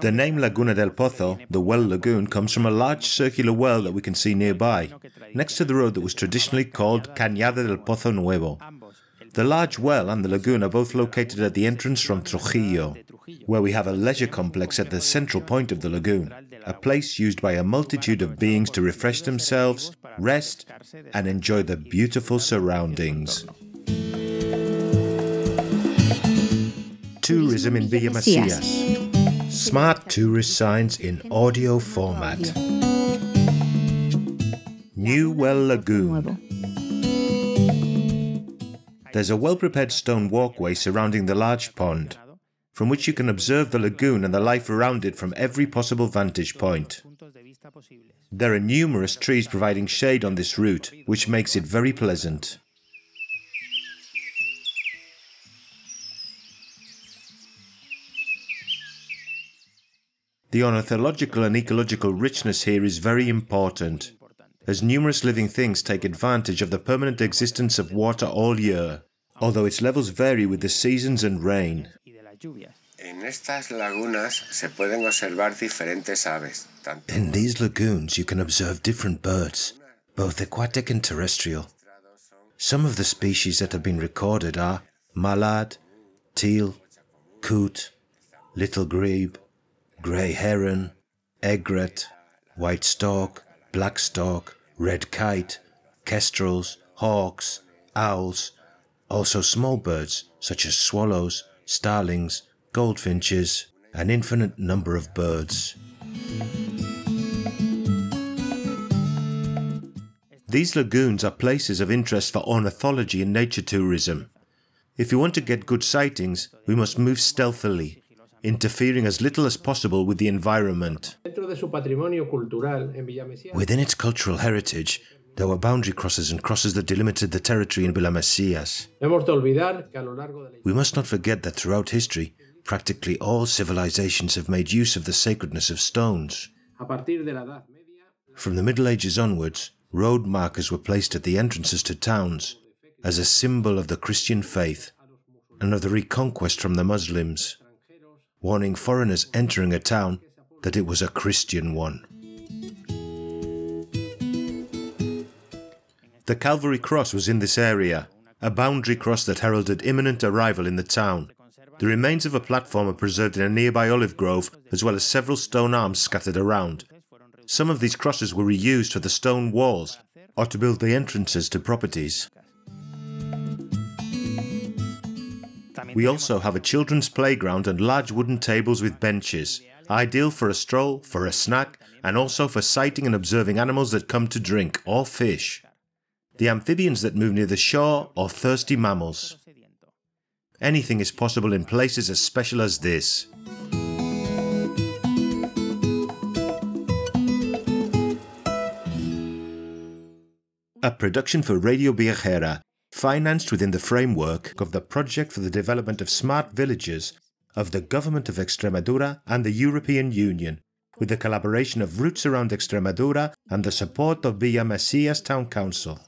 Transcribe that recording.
The name Laguna del Pozo, the well lagoon, comes from a large circular well that we can see nearby, next to the road that was traditionally called Cañada del Pozo Nuevo. The large well and the lagoon are both located at the entrance from Trujillo, where we have a leisure complex at the central point of the lagoon, a place used by a multitude of beings to refresh themselves, rest, and enjoy the beautiful surroundings. Tourism in Villamesias. Smart tourist signs in audio format. New Well Lagoon. There's a well prepared stone walkway surrounding the large pond, from which you can observe the lagoon and the life around it from every possible vantage point. There are numerous trees providing shade on this route, which makes it very pleasant. The ornithological and ecological richness here is very important, as numerous living things take advantage of the permanent existence of water all year, although its levels vary with the seasons and rain. En estas lagunas se pueden observar diferentes aves. tanto In these lagoons, you can observe different birds, both aquatic and terrestrial. Some of the species that have been recorded are mallard, teal, coot, little grebe, grey heron, egret, white stork, black stork, red kite, kestrels, hawks, owls, also small birds such as swallows, starlings, goldfinches, an infinite number of birds. These lagoons are places of interest for ornithology and nature tourism. If you want to get good sightings, we must move stealthily, interfering as little as possible with the environment. Dentro de su patrimonio cultural en Villamesía, Within its cultural heritage, there were boundary crosses and crosses that delimited the territory in Villamesias. no hemos de olvidar que a lo largo de la We must not forget that throughout history, practically all civilizations have made use of the sacredness of stones. a partir de la Edad Media, From the Middle Ages onwards, road markers were placed at the entrances to towns as a symbol of the Christian faith and of the reconquest from the Muslims, warning foreigners entering a town that it was a Christian one. The Calvary Cross was in this area, a boundary cross that heralded imminent arrival in the town. The remains of a platform are preserved in a nearby olive grove, as well as several stone arms scattered around. Some of these crosses were reused for the stone walls or to build the entrances to properties. We also have a children's playground and large wooden tables with benches, ideal for a stroll, for a snack, and also for sighting and observing animals that come to drink or fish. The amphibians that move near the shore or thirsty mammals. Anything is possible in places as special as this. A production for Radio Viajera, financed within the framework of the Project for the Development of Smart Villages of the Government of Extremadura and the European Union, with the collaboration of Roots Around Extremadura and the support of Villa Mesias Town Council.